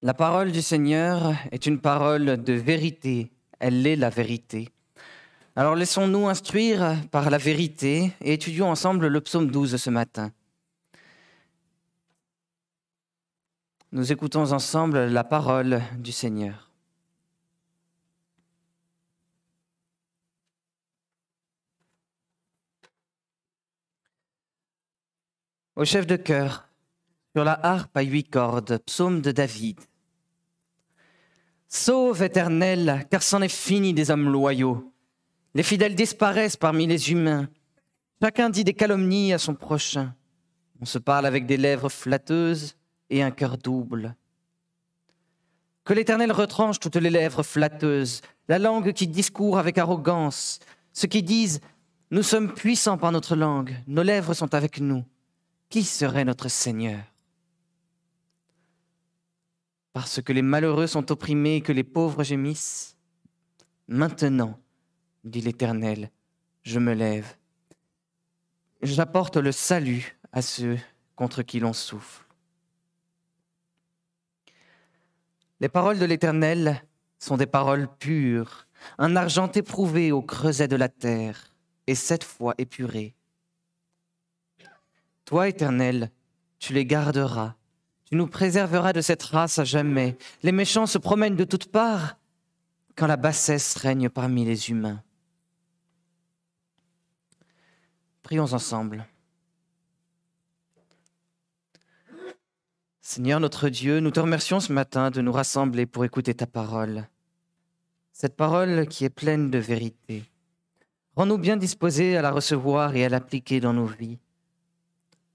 La parole du Seigneur est une parole de vérité, elle est la vérité. Alors laissons-nous instruire par la vérité et étudions ensemble le psaume 12 ce matin. Nous écoutons ensemble la parole du Seigneur. Au chef de chœur, sur la harpe à huit cordes, psaume de David. Sauve, Éternel, car c'en est fini des hommes loyaux. Les fidèles disparaissent parmi les humains. Chacun dit des calomnies à son prochain. On se parle avec des lèvres flatteuses et un cœur double. Que l'Éternel retranche toutes les lèvres flatteuses, la langue qui discourt avec arrogance, ceux qui disent ⁇ Nous sommes puissants par notre langue, nos lèvres sont avec nous ⁇ Qui serait notre Seigneur? Parce que les malheureux sont opprimés et que les pauvres gémissent. Maintenant, dit l'Éternel, je me lève. J'apporte le salut à ceux contre qui l'on souffle. Les paroles de l'Éternel sont des paroles pures, un argent éprouvé au creuset de la terre, et cette fois épuré. Toi, Éternel, tu les garderas tu nous préserveras de cette race à jamais. Les méchants se promènent de toutes parts quand la bassesse règne parmi les humains. Prions ensemble. Seigneur notre Dieu, nous te remercions ce matin de nous rassembler pour écouter ta parole. Cette parole qui est pleine de vérité. Rends-nous bien disposés à la recevoir et à l'appliquer dans nos vies.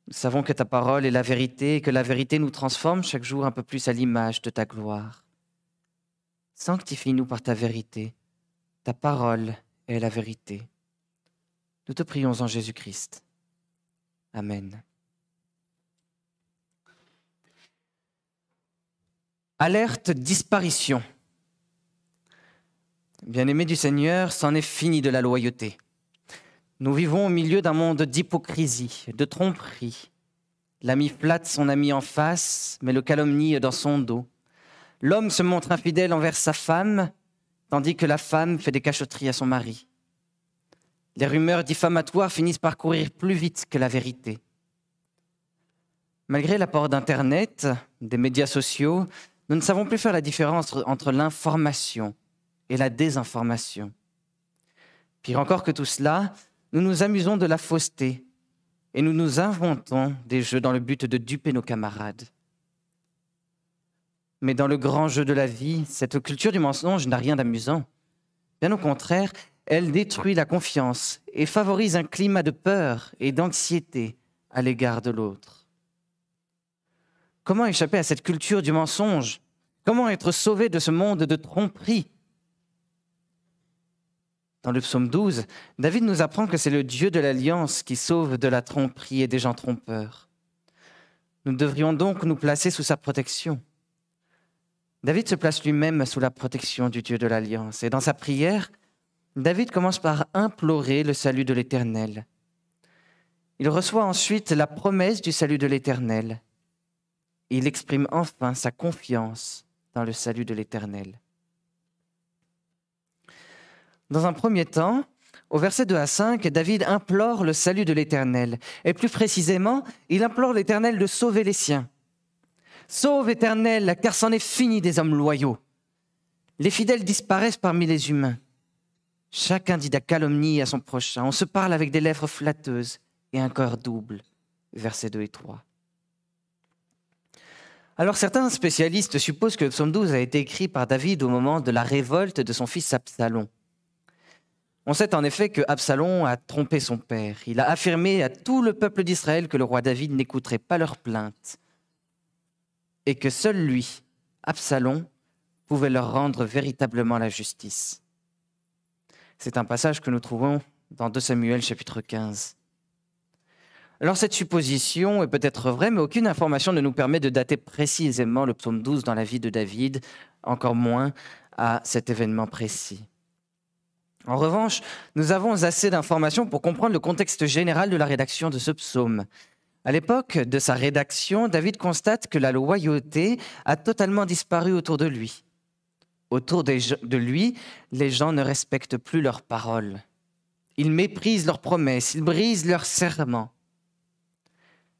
Nous savons que ta parole est la vérité et que la vérité nous transforme chaque jour un peu plus à l'image de ta gloire. Sanctifie-nous par ta vérité. Ta parole est la vérité. Nous te prions en Jésus-Christ. Amen. Alerte disparition. Bien-aimé du Seigneur, c'en est fini de la loyauté. Nous vivons au milieu d'un monde d'hypocrisie, de tromperie. L'ami flatte son ami en face, mais le calomnie dans son dos. L'homme se montre infidèle envers sa femme, tandis que la femme fait des cachotteries à son mari. Les rumeurs diffamatoires finissent par courir plus vite que la vérité. Malgré l'apport d'Internet, des médias sociaux, nous ne savons plus faire la différence entre l'information et la désinformation. Pire encore que tout cela, nous nous amusons de la fausseté et nous nous inventons des jeux dans le but de duper nos camarades. Mais dans le grand jeu de la vie, cette culture du mensonge n'a rien d'amusant. Bien au contraire, elle détruit la confiance et favorise un climat de peur et d'anxiété à l'égard de l'autre. Comment échapper à cette culture du mensonge? Comment être sauvé de ce monde de tromperie? Dans le psaume 12, David nous apprend que c'est le Dieu de l'alliance qui sauve de la tromperie et des gens trompeurs. Nous devrions donc nous placer sous sa protection. David se place lui-même sous la protection du Dieu de l'alliance. Et dans sa prière, David commence par implorer le salut de l'Éternel. Il reçoit ensuite la promesse du salut de l'Éternel. Il exprime enfin sa confiance dans le salut de l'Éternel. Dans un premier temps, au verset 2 à 5, David implore le salut de l'Éternel. Et plus précisément, il implore l'Éternel de sauver les siens. Sauve Éternel, car c'en est fini des hommes loyaux. Les fidèles disparaissent parmi les humains. Chacun dit la calomnie à son prochain. On se parle avec des lèvres flatteuses et un cœur double. Versets 2 et 3. Alors certains spécialistes supposent que le psaume 12 a été écrit par David au moment de la révolte de son fils Absalom. On sait en effet que Absalom a trompé son père. Il a affirmé à tout le peuple d'Israël que le roi David n'écouterait pas leurs plaintes et que seul lui, Absalom, pouvait leur rendre véritablement la justice. C'est un passage que nous trouvons dans 2 Samuel chapitre 15. Alors cette supposition est peut-être vraie, mais aucune information ne nous permet de dater précisément le psaume 12 dans la vie de David, encore moins à cet événement précis. En revanche, nous avons assez d'informations pour comprendre le contexte général de la rédaction de ce psaume. À l'époque de sa rédaction, David constate que la loyauté a totalement disparu autour de lui. Autour de lui, les gens ne respectent plus leurs paroles. Ils méprisent leurs promesses, ils brisent leurs serments.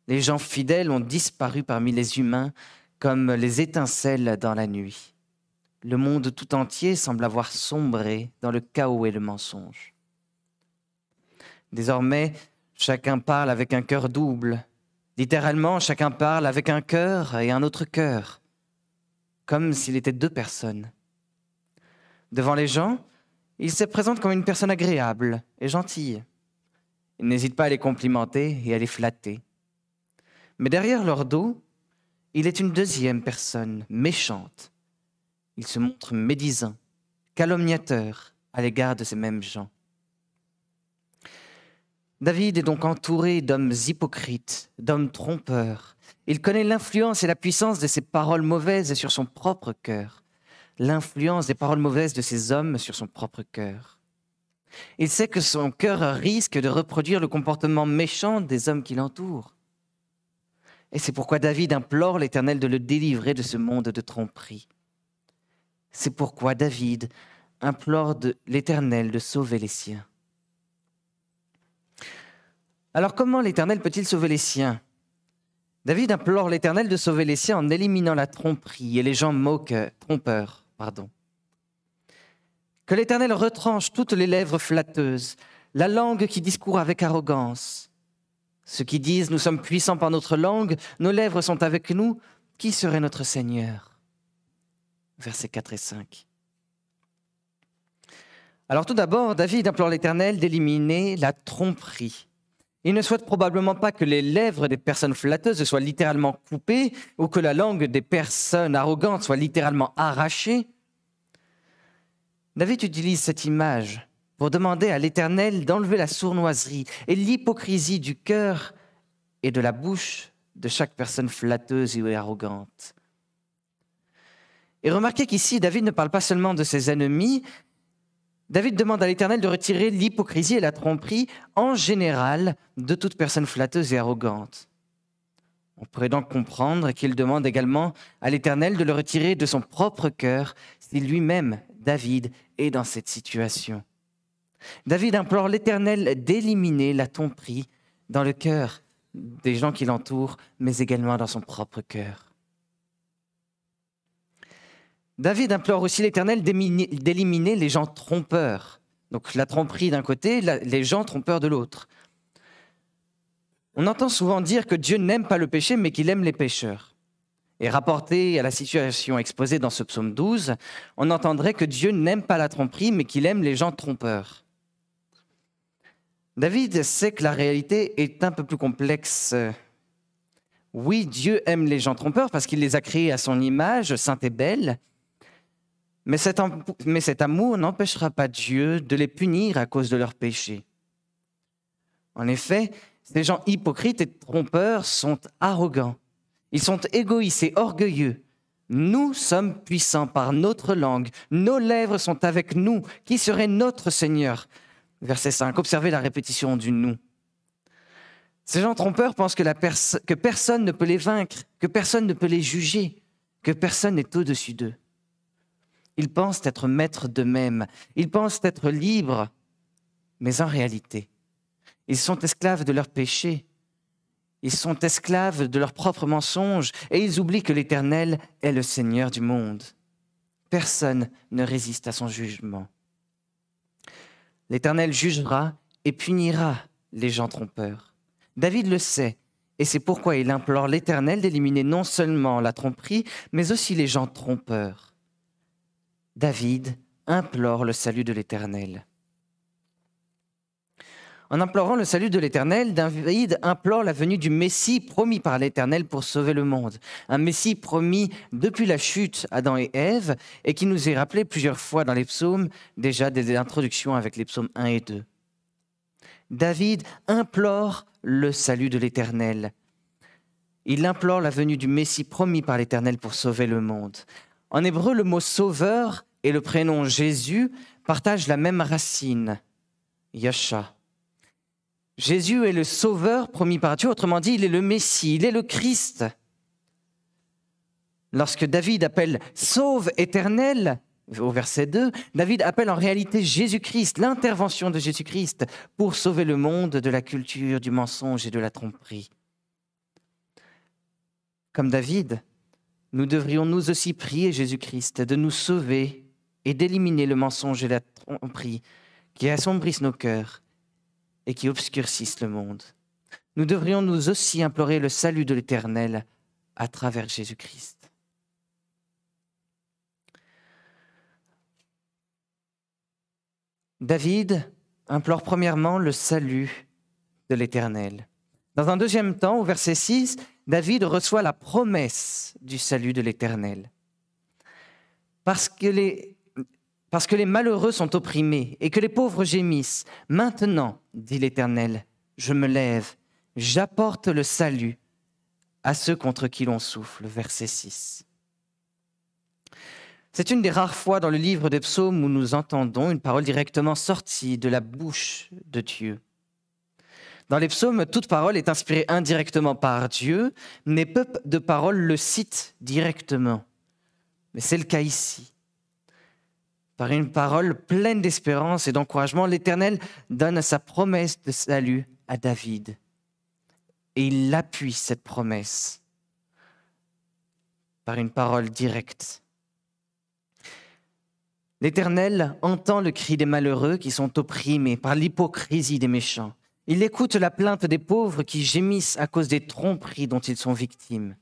Les gens fidèles ont disparu parmi les humains comme les étincelles dans la nuit. Le monde tout entier semble avoir sombré dans le chaos et le mensonge. Désormais, chacun parle avec un cœur double. Littéralement, chacun parle avec un cœur et un autre cœur, comme s'il était deux personnes. Devant les gens, il se présente comme une personne agréable et gentille. Il n'hésite pas à les complimenter et à les flatter. Mais derrière leur dos, il est une deuxième personne, méchante. Il se montre médisant, calomniateur à l'égard de ces mêmes gens. David est donc entouré d'hommes hypocrites, d'hommes trompeurs. Il connaît l'influence et la puissance de ces paroles mauvaises sur son propre cœur, l'influence des paroles mauvaises de ces hommes sur son propre cœur. Il sait que son cœur risque de reproduire le comportement méchant des hommes qui l'entourent. Et c'est pourquoi David implore l'Éternel de le délivrer de ce monde de tromperie. C'est pourquoi David implore l'Éternel de sauver les siens. Alors comment l'Éternel peut-il sauver les siens? David implore l'Éternel de sauver les siens en éliminant la tromperie et les gens moqueurs, trompeurs. Pardon. Que l'Éternel retranche toutes les lèvres flatteuses, la langue qui discourt avec arrogance, ceux qui disent Nous sommes puissants par notre langue, nos lèvres sont avec nous, qui serait notre Seigneur? Versets 4 et 5. Alors tout d'abord, David implore l'Éternel d'éliminer la tromperie. Il ne souhaite probablement pas que les lèvres des personnes flatteuses soient littéralement coupées ou que la langue des personnes arrogantes soit littéralement arrachée. David utilise cette image pour demander à l'Éternel d'enlever la sournoiserie et l'hypocrisie du cœur et de la bouche de chaque personne flatteuse et arrogante. Et remarquez qu'ici, David ne parle pas seulement de ses ennemis, David demande à l'Éternel de retirer l'hypocrisie et la tromperie en général de toute personne flatteuse et arrogante. On pourrait donc comprendre qu'il demande également à l'Éternel de le retirer de son propre cœur si lui-même, David, est dans cette situation. David implore l'Éternel d'éliminer la tromperie dans le cœur des gens qui l'entourent, mais également dans son propre cœur. David implore aussi l'Éternel d'éliminer les gens trompeurs. Donc la tromperie d'un côté, les gens trompeurs de l'autre. On entend souvent dire que Dieu n'aime pas le péché, mais qu'il aime les pécheurs. Et rapporté à la situation exposée dans ce psaume 12, on entendrait que Dieu n'aime pas la tromperie, mais qu'il aime les gens trompeurs. David sait que la réalité est un peu plus complexe. Oui, Dieu aime les gens trompeurs parce qu'il les a créés à son image, sainte et belle. Mais cet, amour n'empêchera pas Dieu de les punir à cause de leurs péchés. En effet, ces gens hypocrites et trompeurs sont arrogants. Ils sont égoïstes et orgueilleux. Nous sommes puissants par notre langue. Nos lèvres sont avec nous. Qui serait notre Seigneur? Verset 5. Observez la répétition du nous. Ces gens trompeurs pensent que personne ne peut les vaincre, que personne ne peut les juger, que personne n'est au-dessus d'eux. Ils pensent être maîtres d'eux-mêmes, ils pensent être libres, mais en réalité, ils sont esclaves de leurs péchés, ils sont esclaves de leurs propres mensonges, et ils oublient que l'Éternel est le Seigneur du monde. Personne ne résiste à son jugement. L'Éternel jugera et punira les gens trompeurs. David le sait, et c'est pourquoi il implore l'Éternel d'éliminer non seulement la tromperie, mais aussi les gens trompeurs. David implore le salut de l'Éternel. En implorant le salut de l'Éternel, David implore la venue du Messie promis par l'Éternel pour sauver le monde. Un Messie promis depuis la chute Adam et Ève et qui nous est rappelé plusieurs fois dans les psaumes, déjà dès l'introduction avec les psaumes 1 et 2. David implore le salut de l'Éternel. Il implore la venue du Messie promis par l'Éternel pour sauver le monde. En hébreu, le mot sauveur et le prénom Jésus partagent la même racine, Yasha. Jésus est le sauveur promis par Dieu, autrement dit, il est le Messie, il est le Christ. Lorsque David appelle sauve éternel, au verset 2, David appelle en réalité Jésus-Christ, l'intervention de Jésus-Christ pour sauver le monde de la culture, du mensonge et de la tromperie. Comme David, nous devrions nous aussi prier Jésus-Christ de nous sauver et d'éliminer le mensonge et la tromperie qui assombrissent nos cœurs et qui obscurcissent le monde. Nous devrions nous aussi implorer le salut de l'Éternel à travers Jésus-Christ. David implore premièrement le salut de l'Éternel. Dans un deuxième temps, au verset 6, David reçoit la promesse du salut de l'Éternel. Parce que les, malheureux sont opprimés et que les pauvres gémissent, maintenant, dit l'Éternel, je me lève, j'apporte le salut à ceux contre qui l'on souffle. Verset 6. C'est une des rares fois dans le livre des psaumes où nous entendons une parole directement sortie de la bouche de Dieu. Dans les psaumes, toute parole est inspirée indirectement par Dieu, mais peu de paroles le citent directement. Mais c'est le cas ici. Par une parole pleine d'espérance et d'encouragement, l'Éternel donne sa promesse de salut à David. Et il appuie cette promesse par une parole directe L'Éternel entend le cri des malheureux qui sont opprimés par l'hypocrisie des méchants. Il écoute la plainte des pauvres qui gémissent à cause des tromperies dont ils sont victimes.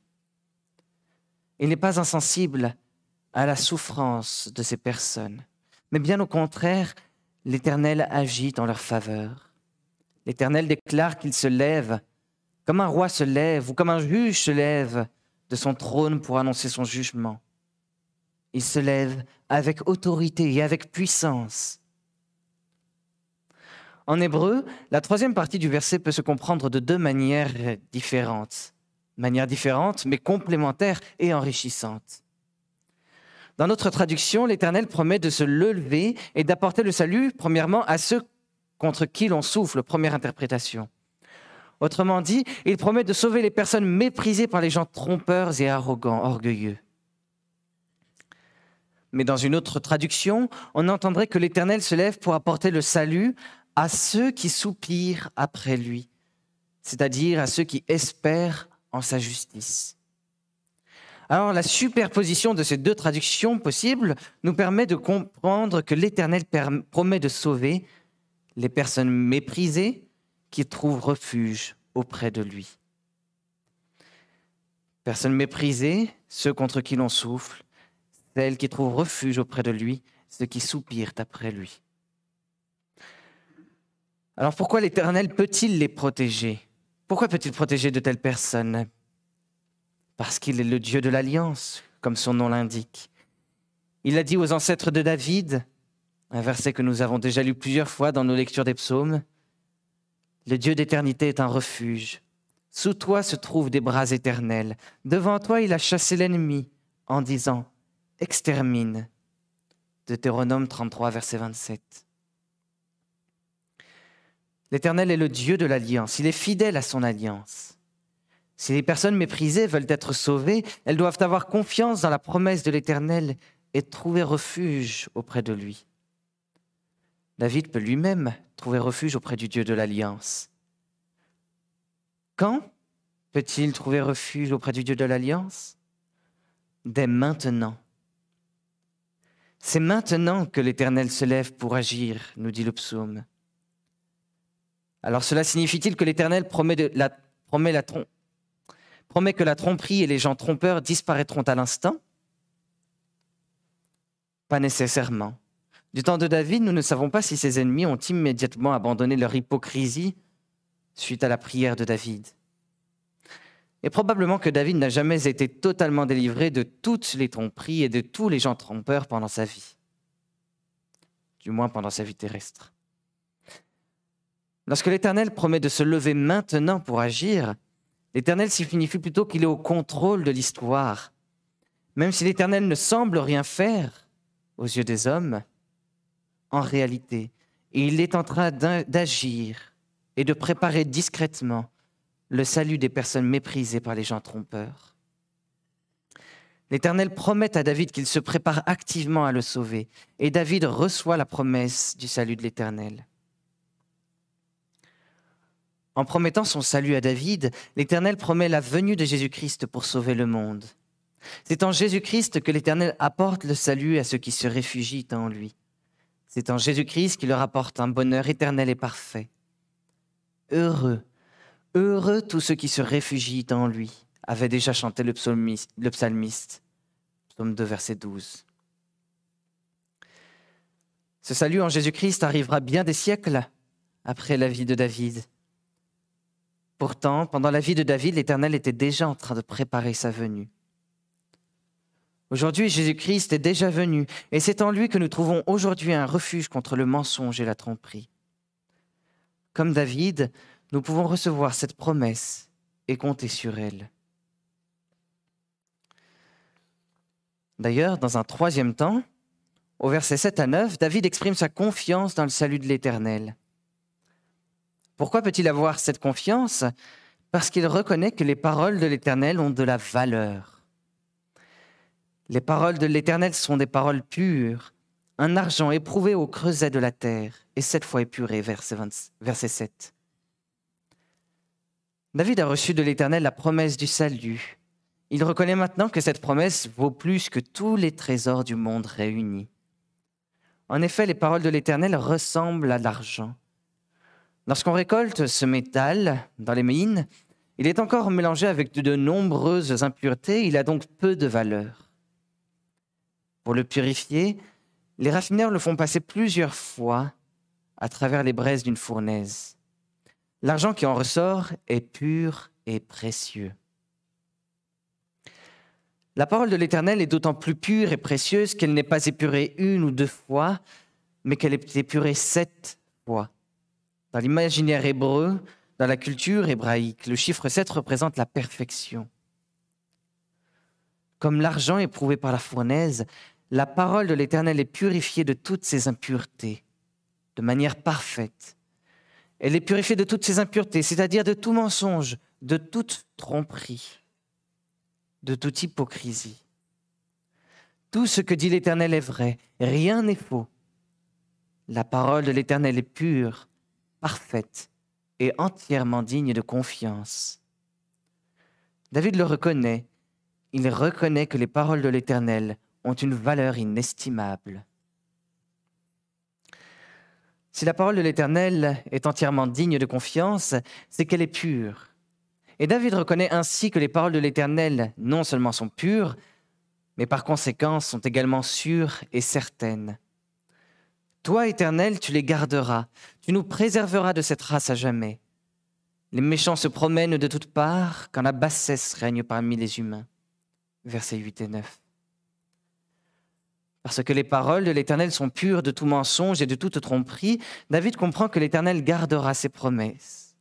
Il n'est pas insensible à la souffrance de ces personnes, mais bien au contraire, l'Éternel agit en leur faveur. L'Éternel déclare qu'il se lève, comme un roi se lève ou comme un juge se lève de son trône pour annoncer son jugement. Il se lève avec autorité et avec puissance. En hébreu, la troisième partie du verset peut se comprendre de deux manières différentes. Manières différentes, mais complémentaires et enrichissantes. Dans notre traduction, l'Éternel promet de se lever et d'apporter le salut, premièrement, à ceux contre qui l'on souffle, première interprétation. Autrement dit, il promet de sauver les personnes méprisées par les gens trompeurs et arrogants, orgueilleux. Mais dans une autre traduction, on entendrait que l'Éternel se lève pour apporter le salut à ceux qui soupirent après lui, c'est-à-dire à ceux qui espèrent en sa justice. Alors la superposition de ces deux traductions possibles nous permet de comprendre que l'Éternel promet de sauver les personnes méprisées qui trouvent refuge auprès de lui. Personnes méprisées, ceux contre qui l'on souffle, celles qui trouvent refuge auprès de lui, ceux qui soupirent après lui. Alors pourquoi l'Éternel peut-il les protéger? Pourquoi peut-il protéger de telles personnes? Parce qu'il est le Dieu de l'alliance, comme son nom l'indique. Il a dit aux ancêtres de David, un verset que nous avons déjà lu plusieurs fois dans nos lectures des psaumes, Le Dieu d'éternité est un refuge. Sous toi se trouvent des bras éternels. Devant toi il a chassé l'ennemi en disant, extermine. Deutéronome 33, verset 27. L'Éternel est le Dieu de l'alliance, il est fidèle à son alliance. Si les personnes méprisées veulent être sauvées, elles doivent avoir confiance dans la promesse de l'Éternel et trouver refuge auprès de lui. David peut lui-même trouver refuge auprès du Dieu de l'alliance. Quand peut-il trouver refuge auprès du Dieu de l'alliance? Dès maintenant. C'est maintenant que l'Éternel se lève pour agir, nous dit le psaume. Alors cela signifie-t-il que l'Éternel promet, que la tromperie et les gens trompeurs disparaîtront à l'instant? Pas nécessairement. Du temps de David, nous ne savons pas si ses ennemis ont immédiatement abandonné leur hypocrisie suite à la prière de David. Et probablement que David n'a jamais été totalement délivré de toutes les tromperies et de tous les gens trompeurs pendant sa vie, du moins pendant sa vie terrestre. Lorsque l'Éternel promet de se lever maintenant pour agir, l'Éternel signifie plutôt qu'il est au contrôle de l'histoire. Même si l'Éternel ne semble rien faire aux yeux des hommes, en réalité, il est en train d'agir et de préparer discrètement le salut des personnes méprisées par les gens trompeurs. L'Éternel promet à David qu'il se prépare activement à le sauver, et David reçoit la promesse du salut de l'Éternel. En promettant son salut à David, l'Éternel promet la venue de Jésus-Christ pour sauver le monde. C'est en Jésus-Christ que l'Éternel apporte le salut à ceux qui se réfugient en lui. C'est en Jésus-Christ qu'il leur apporte un bonheur éternel et parfait. Heureux, heureux tous ceux qui se réfugient en lui, avait déjà chanté le, le psalmiste. Psaume 2, verset 12. Ce salut en Jésus-Christ arrivera bien des siècles après la vie de David. Pourtant, pendant la vie de David, l'Éternel était déjà en train de préparer sa venue. Aujourd'hui, Jésus-Christ est déjà venu, et c'est en lui que nous trouvons aujourd'hui un refuge contre le mensonge et la tromperie. Comme David, nous pouvons recevoir cette promesse et compter sur elle. D'ailleurs, dans un troisième temps, au verset 7 à 9, David exprime sa confiance dans le salut de l'Éternel. Pourquoi peut-il avoir cette confiance? Parce qu'il reconnaît que les paroles de l'Éternel ont de la valeur. Les paroles de l'Éternel sont des paroles pures, un argent éprouvé au creuset de la terre, et cette fois épuré, verset, verset 7. David a reçu de l'Éternel la promesse du salut. Il reconnaît maintenant que cette promesse vaut plus que tous les trésors du monde réunis. En effet, les paroles de l'Éternel ressemblent à l'argent. Lorsqu'on récolte ce métal dans les mines, il est encore mélangé avec de nombreuses impuretés, il a donc peu de valeur. Pour le purifier, les raffineurs le font passer plusieurs fois à travers les braises d'une fournaise. L'argent qui en ressort est pur et précieux. La parole de l'Éternel est d'autant plus pure et précieuse qu'elle n'est pas épurée une ou deux fois, mais qu'elle est épurée sept fois. Dans l'imaginaire hébreu, dans la culture hébraïque, le chiffre 7 représente la perfection. Comme l'argent éprouvé par la fournaise, la parole de l'Éternel est purifiée de toutes ses impuretés, de manière parfaite. Elle est purifiée de toutes ses impuretés, c'est-à-dire de tout mensonge, de toute tromperie, de toute hypocrisie. Tout ce que dit l'Éternel est vrai, rien n'est faux. La parole de l'Éternel est pure, parfaite et entièrement digne de confiance. David le reconnaît, il reconnaît que les paroles de l'Éternel ont une valeur inestimable. Si la parole de l'Éternel est entièrement digne de confiance, c'est qu'elle est pure. Et David reconnaît ainsi que les paroles de l'Éternel non seulement sont pures, mais par conséquent sont également sûres et certaines. Toi, Éternel, tu les garderas, tu nous préserveras de cette race à jamais. Les méchants se promènent de toutes parts quand la bassesse règne parmi les humains. Versets 8 et 9. Parce que les paroles de l'Éternel sont pures de tout mensonge et de toute tromperie, David comprend que l'Éternel gardera ses promesses.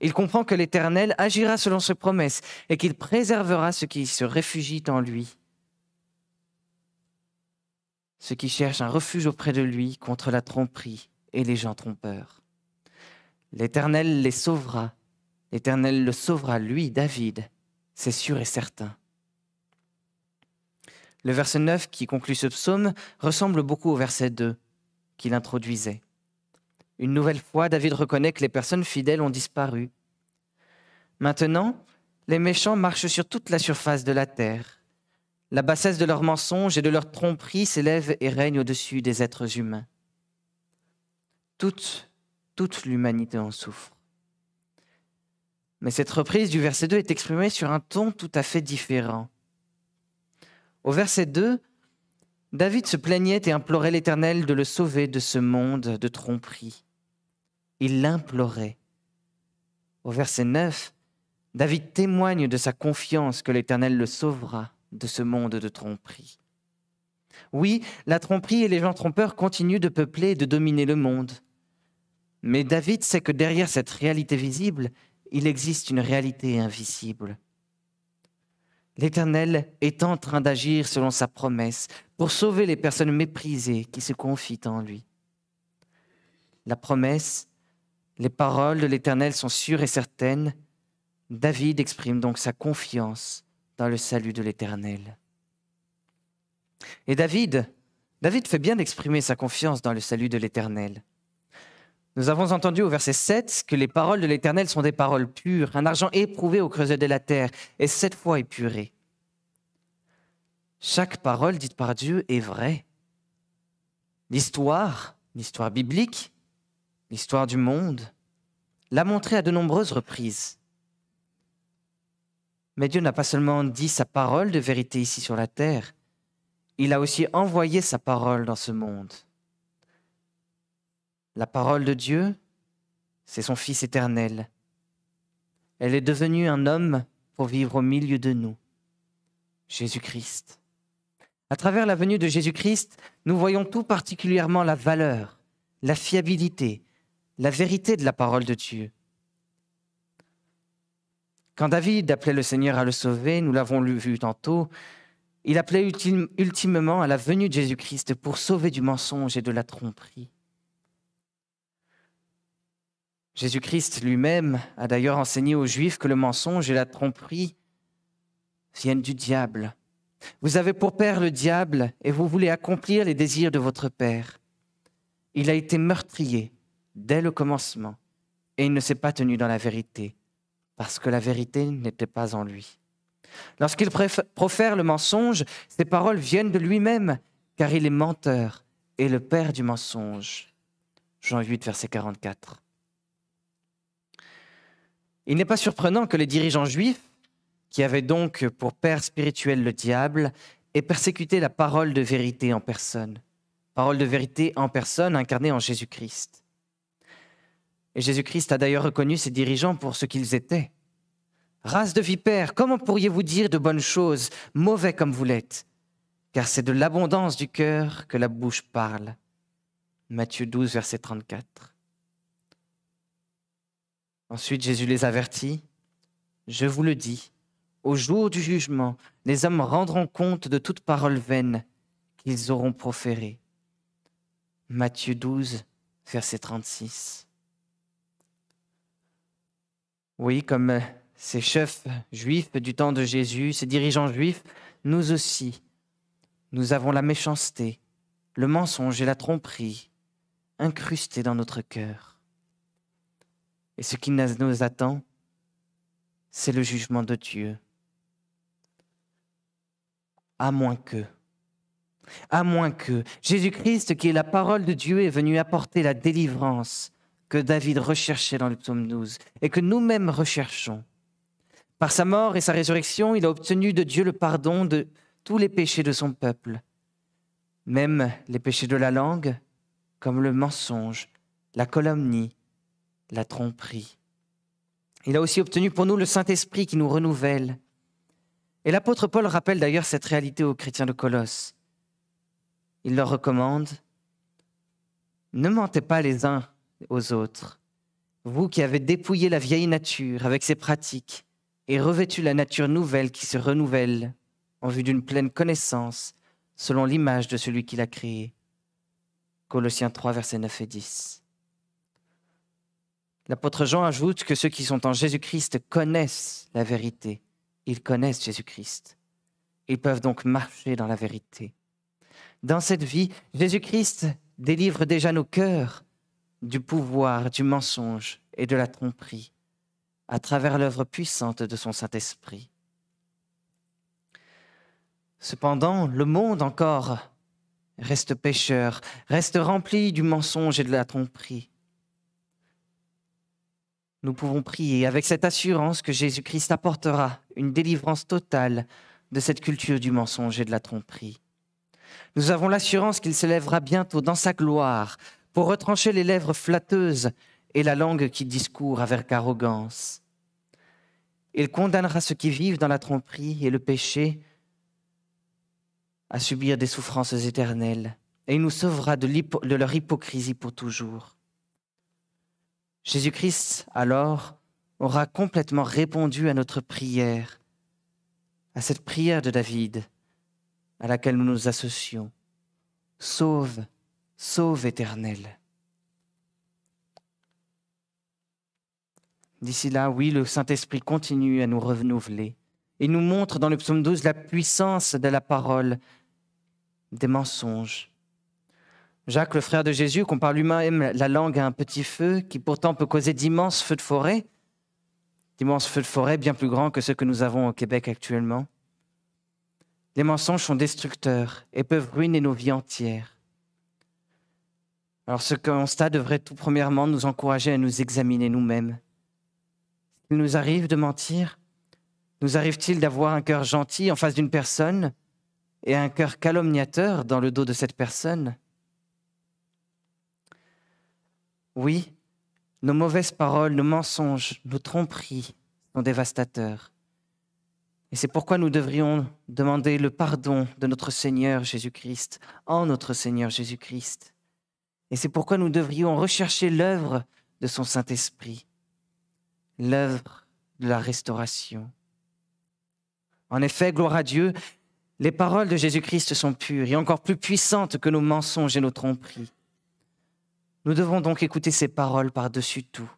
Il comprend que l'Éternel agira selon ses promesses et qu'il préservera ceux qui se réfugient en lui ceux qui cherchent un refuge auprès de lui contre la tromperie et les gens trompeurs. L'Éternel les sauvera, l'Éternel le sauvera, lui, David, c'est sûr et certain. Le verset 9 qui conclut ce psaume ressemble beaucoup au verset 2 qu'il introduisait. Une nouvelle fois, David reconnaît que les personnes fidèles ont disparu. Maintenant, les méchants marchent sur toute la surface de la terre. La bassesse de leurs mensonges et de leurs tromperies s'élève et règne au-dessus des êtres humains. Toute, toute l'humanité en souffre. Mais cette reprise du verset 2 est exprimée sur un ton tout à fait différent. Au verset 2, David se plaignait et implorait l'Éternel de le sauver de ce monde de tromperie. Il l'implorait. Au verset 9, David témoigne de sa confiance que l'Éternel le sauvera de ce monde de tromperie. Oui, la tromperie et les gens trompeurs continuent de peupler et de dominer le monde. Mais David sait que derrière cette réalité visible, il existe une réalité invisible. L'Éternel est en train d'agir selon sa promesse pour sauver les personnes méprisées qui se confient en lui. La promesse Les paroles de l'Éternel sont sûres et certaines. David exprime donc sa confiance dans le salut de l'Éternel. Et David, David fait bien d'exprimer sa confiance dans le salut de l'Éternel. Nous avons entendu au verset 7 que les paroles de l'Éternel sont des paroles pures, un argent éprouvé au creuset de la terre et sept fois épuré. Chaque parole dite par Dieu est vraie. L'histoire, l'histoire biblique, l'histoire du monde, l'a montré à de nombreuses reprises. Mais Dieu n'a pas seulement dit sa parole de vérité ici sur la terre, il a aussi envoyé sa parole dans ce monde. La parole de Dieu, c'est son Fils éternel. Elle est devenue un homme pour vivre au milieu de nous, Jésus-Christ. À travers la venue de Jésus-Christ, nous voyons tout particulièrement la valeur, la fiabilité, la vérité de la parole de Dieu. Quand David appelait le Seigneur à le sauver, nous l'avons vu tantôt, il appelait ultimement à la venue de Jésus-Christ pour sauver du mensonge et de la tromperie. Jésus-Christ lui-même a d'ailleurs enseigné aux Juifs que le mensonge et la tromperie viennent du diable. Vous avez pour père le diable et vous voulez accomplir les désirs de votre père. Il a été meurtrier dès le commencement et il ne s'est pas tenu dans la vérité parce que la vérité n'était pas en lui. Lorsqu'il profère le mensonge, ses paroles viennent de lui-même, car il est menteur et le père du mensonge. Jean 8, verset 44. Il n'est pas surprenant que les dirigeants juifs, qui avaient donc pour père spirituel le diable, aient persécuté la parole de vérité en personne. Parole de vérité en personne incarnée en Jésus-Christ. Jésus-Christ a d'ailleurs reconnu ces dirigeants pour ce qu'ils étaient. Race de vipères, comment pourriez-vous dire de bonnes choses, mauvais comme vous l'êtes? Car c'est de l'abondance du cœur que la bouche parle. Matthieu 12, verset 34. Ensuite, Jésus les avertit. Je vous le dis, au jour du jugement, les hommes rendront compte de toute parole vaine qu'ils auront proférée. Matthieu 12, verset 36. Oui, comme ces chefs juifs du temps de Jésus, ces dirigeants juifs, nous aussi, nous avons la méchanceté, le mensonge et la tromperie incrustés dans notre cœur. Et ce qui nous attend, c'est le jugement de Dieu. À moins que, à moins que Jésus-Christ, qui est la parole de Dieu, est venu apporter la délivrance que David recherchait dans le psaume 12 et que nous-mêmes recherchons. Par sa mort et sa résurrection, il a obtenu de Dieu le pardon de tous les péchés de son peuple, même les péchés de la langue, comme le mensonge, la calomnie, la tromperie. Il a aussi obtenu pour nous le Saint-Esprit qui nous renouvelle. Et l'apôtre Paul rappelle d'ailleurs cette réalité aux chrétiens de Colosse. Il leur recommande, ne mentez pas les uns aux autres, vous qui avez dépouillé la vieille nature avec ses pratiques et revêtu la nature nouvelle qui se renouvelle en vue d'une pleine connaissance selon l'image de celui qui l'a créé. Colossiens 3, versets 9 et 10. L'apôtre Jean ajoute que ceux qui sont en Jésus-Christ connaissent la vérité. Ils connaissent Jésus-Christ. Ils peuvent donc marcher dans la vérité. Dans cette vie, Jésus-Christ délivre déjà nos cœurs du pouvoir, du mensonge et de la tromperie à travers l'œuvre puissante de son Saint-Esprit. Cependant, le monde encore reste pécheur, reste rempli du mensonge et de la tromperie. Nous pouvons prier avec cette assurance que Jésus-Christ apportera une délivrance totale de cette culture du mensonge et de la tromperie. Nous avons l'assurance qu'il s'élèvera bientôt dans sa gloire pour retrancher les lèvres flatteuses et la langue qui discourt avec arrogance. Il condamnera ceux qui vivent dans la tromperie et le péché à subir des souffrances éternelles, et il nous sauvera de, de leur hypocrisie pour toujours. Jésus-Christ, alors, aura complètement répondu à notre prière, à cette prière de David, à laquelle nous nous associons. Sauve, sauve éternel. D'ici là, oui, le Saint-Esprit continue à nous renouveler. Il nous montre dans le psaume 12 la puissance de la parole des mensonges. Jacques, le frère de Jésus, compare lui-même la langue à un petit feu qui pourtant peut causer d'immenses feux de forêt, d'immenses feux de forêt bien plus grands que ceux que nous avons au Québec actuellement. Les mensonges sont destructeurs et peuvent ruiner nos vies entières. Alors ce constat devrait tout premièrement nous encourager à nous examiner nous-mêmes. Il nous arrive de mentir Nous arrive-t-il d'avoir un cœur gentil en face d'une personne et un cœur calomniateur dans le dos de cette personne? Oui, nos mauvaises paroles, nos mensonges, nos tromperies sont dévastateurs. Et c'est pourquoi nous devrions demander le pardon de notre Seigneur Jésus-Christ, en notre Seigneur Jésus-Christ. Et c'est pourquoi nous devrions rechercher l'œuvre de son Saint-Esprit, l'œuvre de la restauration. En effet, gloire à Dieu, les paroles de Jésus-Christ sont pures et encore plus puissantes que nos mensonges et nos tromperies. Nous devons donc écouter ces paroles par-dessus tout.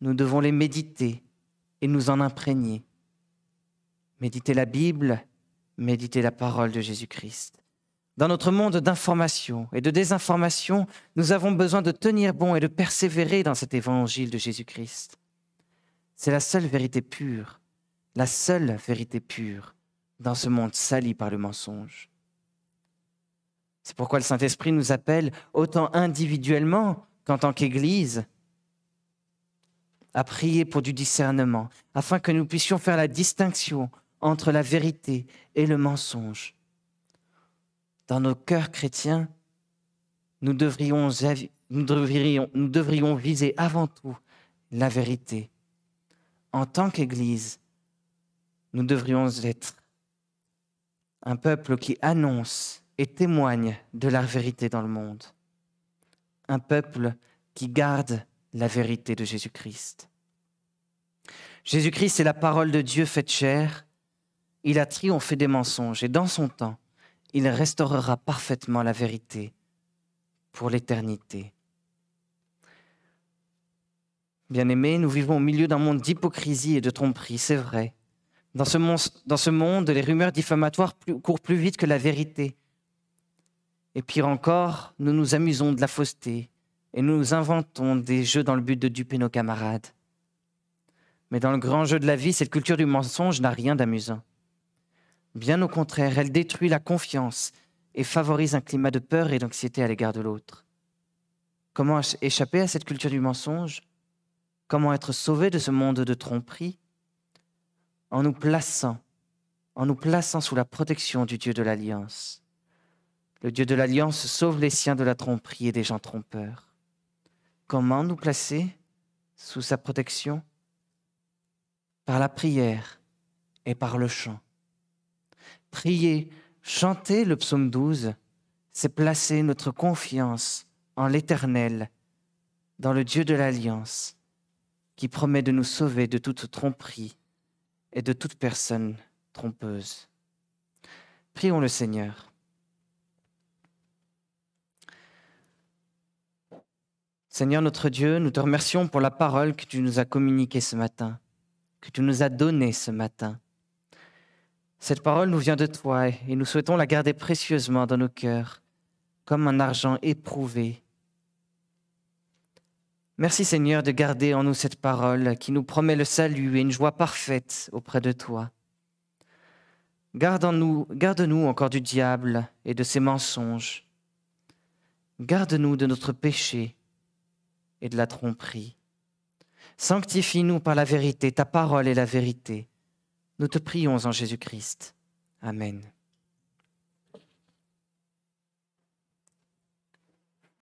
Nous devons les méditer et nous en imprégner. Méditer la Bible, méditer la parole de Jésus-Christ. Dans notre monde d'information et de désinformation, nous avons besoin de tenir bon et de persévérer dans cet évangile de Jésus-Christ. C'est la seule vérité pure, la seule vérité pure dans ce monde sali par le mensonge. C'est pourquoi le Saint-Esprit nous appelle, autant individuellement qu'en tant qu'Église, à prier pour du discernement, afin que nous puissions faire la distinction entre la vérité et le mensonge. Dans nos cœurs chrétiens, nous devrions, nous devrions, nous devrions viser avant tout la vérité. En tant qu'Église, nous devrions être un peuple qui annonce et témoigne de la vérité dans le monde. Un peuple qui garde la vérité de Jésus-Christ. Jésus-Christ est la parole de Dieu faite chair. Il a triomphé des mensonges et dans son temps, il restaurera parfaitement la vérité pour l'éternité. Bien-aimés, nous vivons au milieu d'un monde d'hypocrisie et de tromperie, c'est vrai. Dans ce, monde, les rumeurs diffamatoires courent plus vite que la vérité. Et pire encore, nous nous amusons de la fausseté et nous inventons des jeux dans le but de duper nos camarades. Mais dans le grand jeu de la vie, cette culture du mensonge n'a rien d'amusant. Bien au contraire, elle détruit la confiance et favorise un climat de peur et d'anxiété à l'égard de l'autre. Comment échapper à cette culture du mensonge? Comment être sauvé de ce monde de tromperie? En nous plaçant, en nous plaçant sous la protection du Dieu de l'Alliance. Le Dieu de l'Alliance sauve les siens de la tromperie et des gens trompeurs. Comment nous placer sous sa protection? Par la prière et par le chant. Prier, chanter le psaume 12, c'est placer notre confiance en l'Éternel, dans le Dieu de l'Alliance, qui promet de nous sauver de toute tromperie et de toute personne trompeuse. Prions le Seigneur. Seigneur notre Dieu, nous te remercions pour la parole que tu nous as communiquée ce matin, que tu nous as donnée ce matin. Cette parole nous vient de toi et nous souhaitons la garder précieusement dans nos cœurs, comme un argent éprouvé Merci Seigneur de garder en nous cette parole qui nous promet le salut et une joie parfaite auprès de toi. Garde-nous garde encore du diable et de ses mensonges. Garde-nous de notre péché et de la tromperie. Sanctifie-nous par la vérité, ta parole est la vérité. Nous te prions en Jésus-Christ. Amen.